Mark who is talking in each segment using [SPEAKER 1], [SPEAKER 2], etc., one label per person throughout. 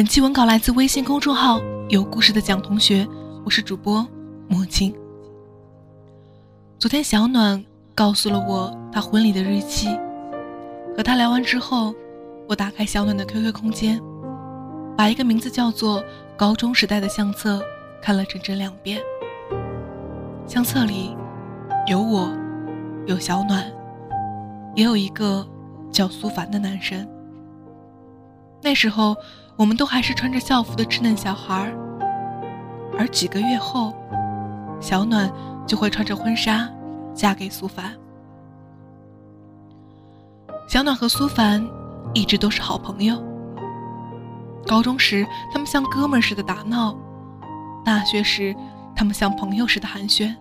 [SPEAKER 1] 本期文稿来自微信公众号“有故事的蒋同学”，我是主播莫青。昨天小暖告诉了我他婚礼的日期。和他聊完之后，我打开小暖的 QQ 空间，把一个名字叫做“高中时代”的相册看了整整两遍。相册里有我，有小暖，也有一个叫苏凡的男生。那时候，我们都还是穿着校服的稚嫩小孩而几个月后，小暖就会穿着婚纱嫁给苏凡。小暖和苏凡一直都是好朋友。高中时，他们像哥们似的打闹；大学时，他们像朋友似的寒暄。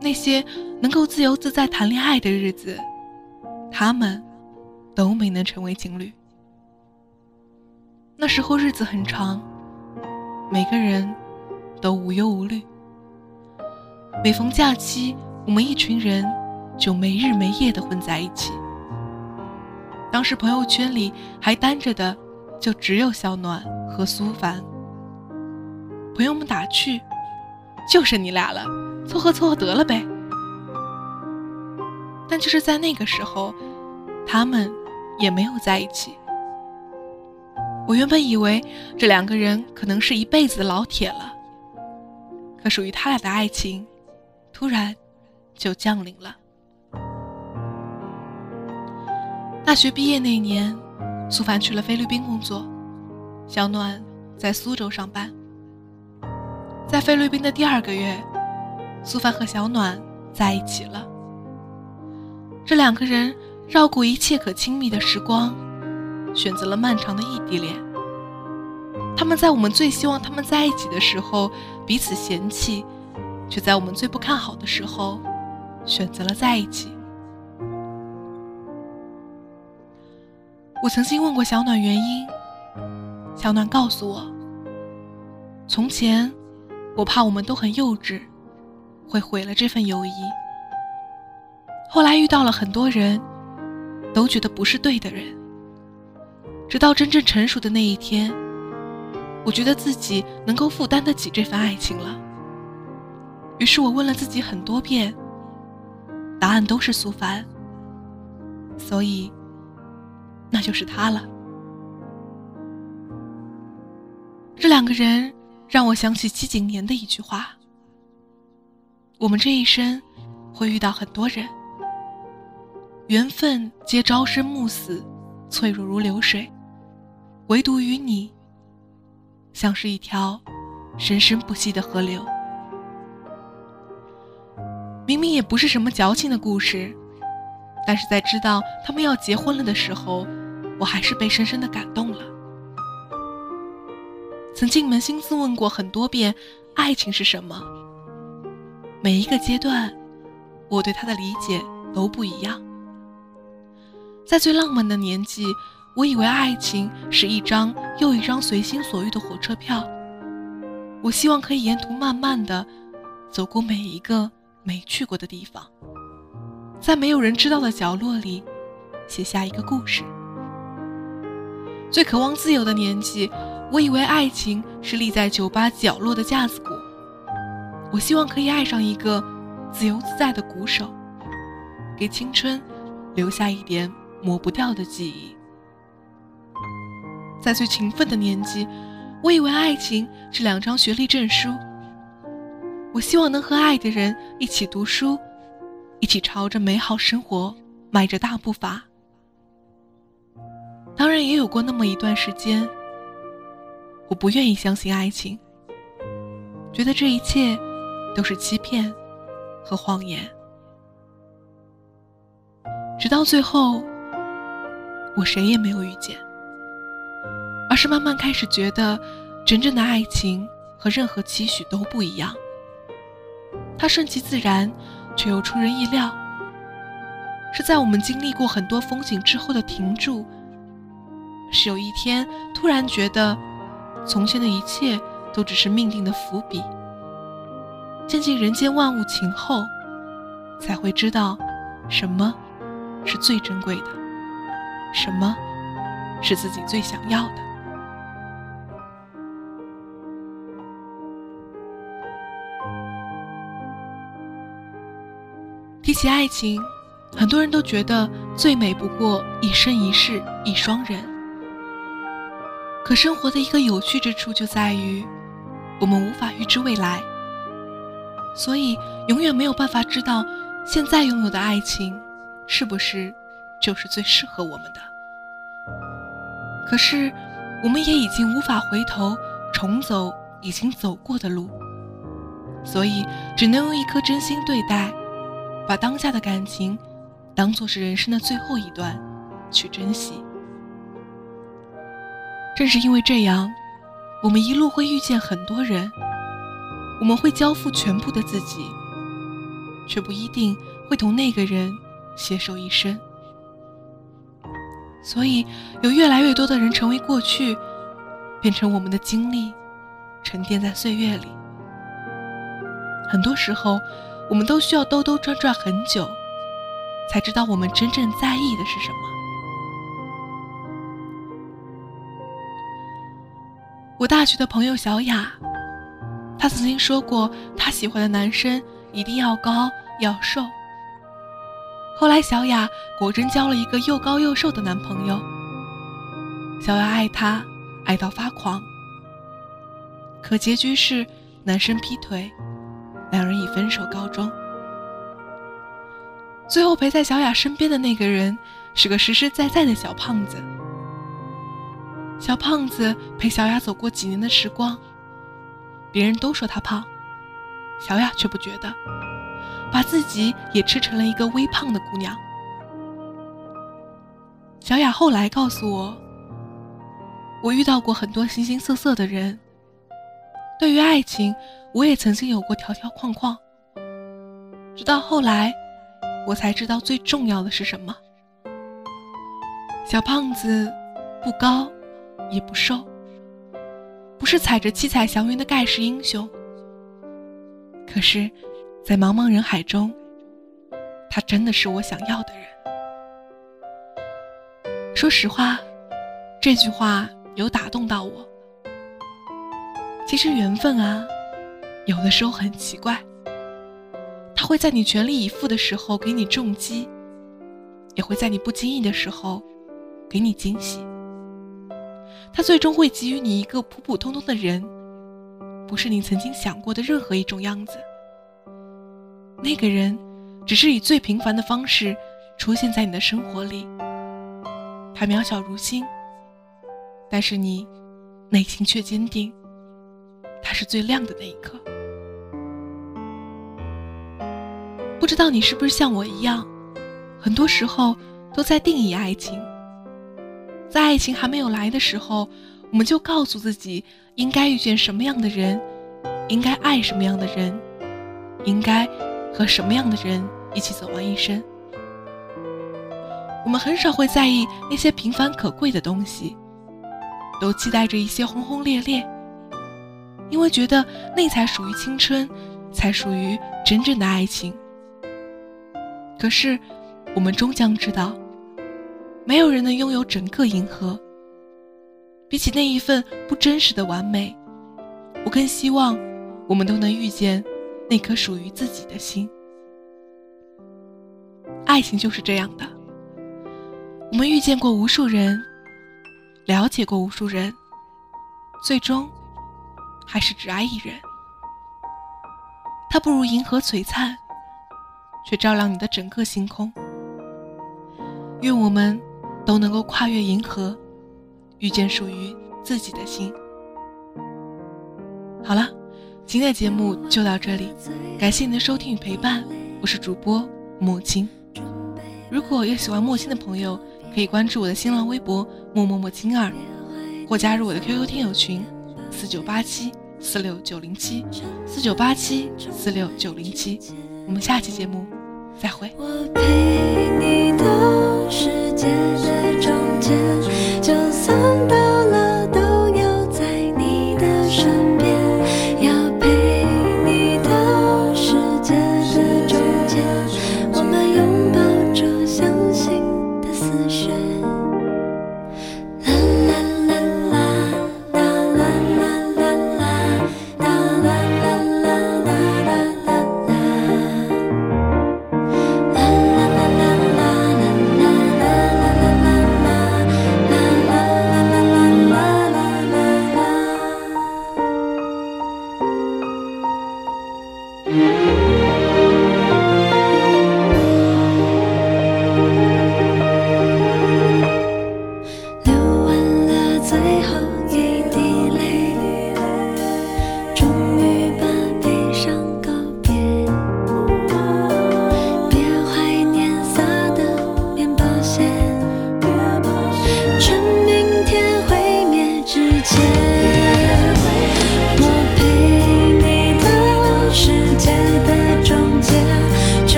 [SPEAKER 1] 那些能够自由自在谈恋爱的日子，他们都没能成为情侣。那时候日子很长，每个人都无忧无虑。每逢假期，我们一群人就没日没夜的混在一起。当时朋友圈里还单着的，就只有小暖和苏凡。朋友们打趣：“就剩你俩了，凑合凑合得了呗。”但就是在那个时候，他们也没有在一起。我原本以为这两个人可能是一辈子的老铁了，可属于他俩的爱情，突然就降临了。大学毕业那年，苏凡去了菲律宾工作，小暖在苏州上班。在菲律宾的第二个月，苏凡和小暖在一起了。这两个人绕过一切可亲密的时光，选择了漫长的异地恋。他们在我们最希望他们在一起的时候彼此嫌弃，却在我们最不看好的时候选择了在一起。我曾经问过小暖原因，小暖告诉我：从前我怕我们都很幼稚，会毁了这份友谊。后来遇到了很多人，都觉得不是对的人。直到真正成熟的那一天，我觉得自己能够负担得起这份爱情了。于是我问了自己很多遍，答案都是苏凡。所以。那就是他了。这两个人让我想起七景年的一句话：“我们这一生会遇到很多人，缘分皆朝生暮死，脆弱如流水，唯独与你，像是一条生生不息的河流。”明明也不是什么矫情的故事，但是在知道他们要结婚了的时候。我还是被深深的感动了。曾经扪心自问过很多遍，爱情是什么？每一个阶段，我对他的理解都不一样。在最浪漫的年纪，我以为爱情是一张又一张随心所欲的火车票，我希望可以沿途慢慢的走过每一个没去过的地方，在没有人知道的角落里，写下一个故事。最渴望自由的年纪，我以为爱情是立在酒吧角落的架子鼓。我希望可以爱上一个自由自在的鼓手，给青春留下一点抹不掉的记忆。在最勤奋的年纪，我以为爱情是两张学历证书。我希望能和爱的人一起读书，一起朝着美好生活迈着大步伐。当然也有过那么一段时间，我不愿意相信爱情，觉得这一切都是欺骗和谎言。直到最后，我谁也没有遇见，是慢慢开始觉得，真正的爱情和任何期许都不一样。它顺其自然，却又出人意料，是在我们经历过很多风景之后的停住。是有一天突然觉得，从前的一切都只是命定的伏笔。见尽人间万物情后，才会知道，什么是最珍贵的，什么是自己最想要的。提起爱情，很多人都觉得最美不过一生一世一双人。可生活的一个有趣之处就在于，我们无法预知未来，所以永远没有办法知道现在拥有的爱情是不是就是最适合我们的。可是，我们也已经无法回头重走已经走过的路，所以只能用一颗真心对待，把当下的感情当做是人生的最后一段去珍惜。正是因为这样，我们一路会遇见很多人，我们会交付全部的自己，却不一定会同那个人携手一生。所以，有越来越多的人成为过去，变成我们的经历，沉淀在岁月里。很多时候，我们都需要兜兜转转很久，才知道我们真正在意的是什么。我大学的朋友小雅，她曾经说过，她喜欢的男生一定要高要瘦。后来小雅果真交了一个又高又瘦的男朋友。小雅爱他，爱到发狂。可结局是男生劈腿，两人以分手告终。最后陪在小雅身边的那个人，是个实实在在的小胖子。小胖子陪小雅走过几年的时光，别人都说他胖，小雅却不觉得，把自己也吃成了一个微胖的姑娘。小雅后来告诉我，我遇到过很多形形色色的人，对于爱情，我也曾经有过条条框框，直到后来，我才知道最重要的是什么。小胖子不高。也不瘦，不是踩着七彩祥云的盖世英雄。可是，在茫茫人海中，他真的是我想要的人。说实话，这句话有打动到我。其实缘分啊，有的时候很奇怪，他会在你全力以赴的时候给你重击，也会在你不经意的时候给你惊喜。他最终会给予你一个普普通通的人，不是你曾经想过的任何一种样子。那个人，只是以最平凡的方式出现在你的生活里。他渺小如星，但是你内心却坚定。是最亮的那一刻。不知道你是不是像我一样，很多时候都在定义爱情。在爱情还没有来的时候，我们就告诉自己应该遇见什么样的人，应该爱什么样的人，应该和什么样的人一起走完一生。我们很少会在意那些平凡可贵的东西，都期待着一些轰轰烈烈，因为觉得那才属于青春，才属于真正的爱情。可是，我们终将知道。没有人能拥有整个银河。比起那一份不真实的完美，我更希望我们都能遇见那颗属于自己的心。爱情就是这样的，我们遇见过无数人，了解过无数人，最终还是只爱一人，他不如银河璀璨，却照亮你的整个星空。愿我们都能够跨越银河，遇见属于自己的心。好了，今天的节目就到这里，感谢您的收听与陪伴，我是主播莫青。如果有喜欢莫青的朋友，可以关注我的新浪微博莫莫莫青儿，或加入我的 QQ 听友群四九八七。四六九零七四九八七四六九零七。我们下期节目再会。
[SPEAKER 2] 我陪你到世界的终结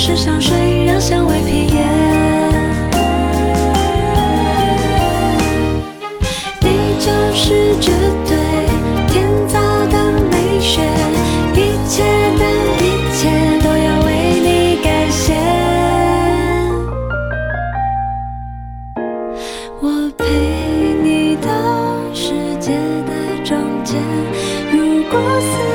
[SPEAKER 2] 是香水让香味飘远你就是绝对天造的美学一切的一切都要为你改写我陪你到世界的终结如果思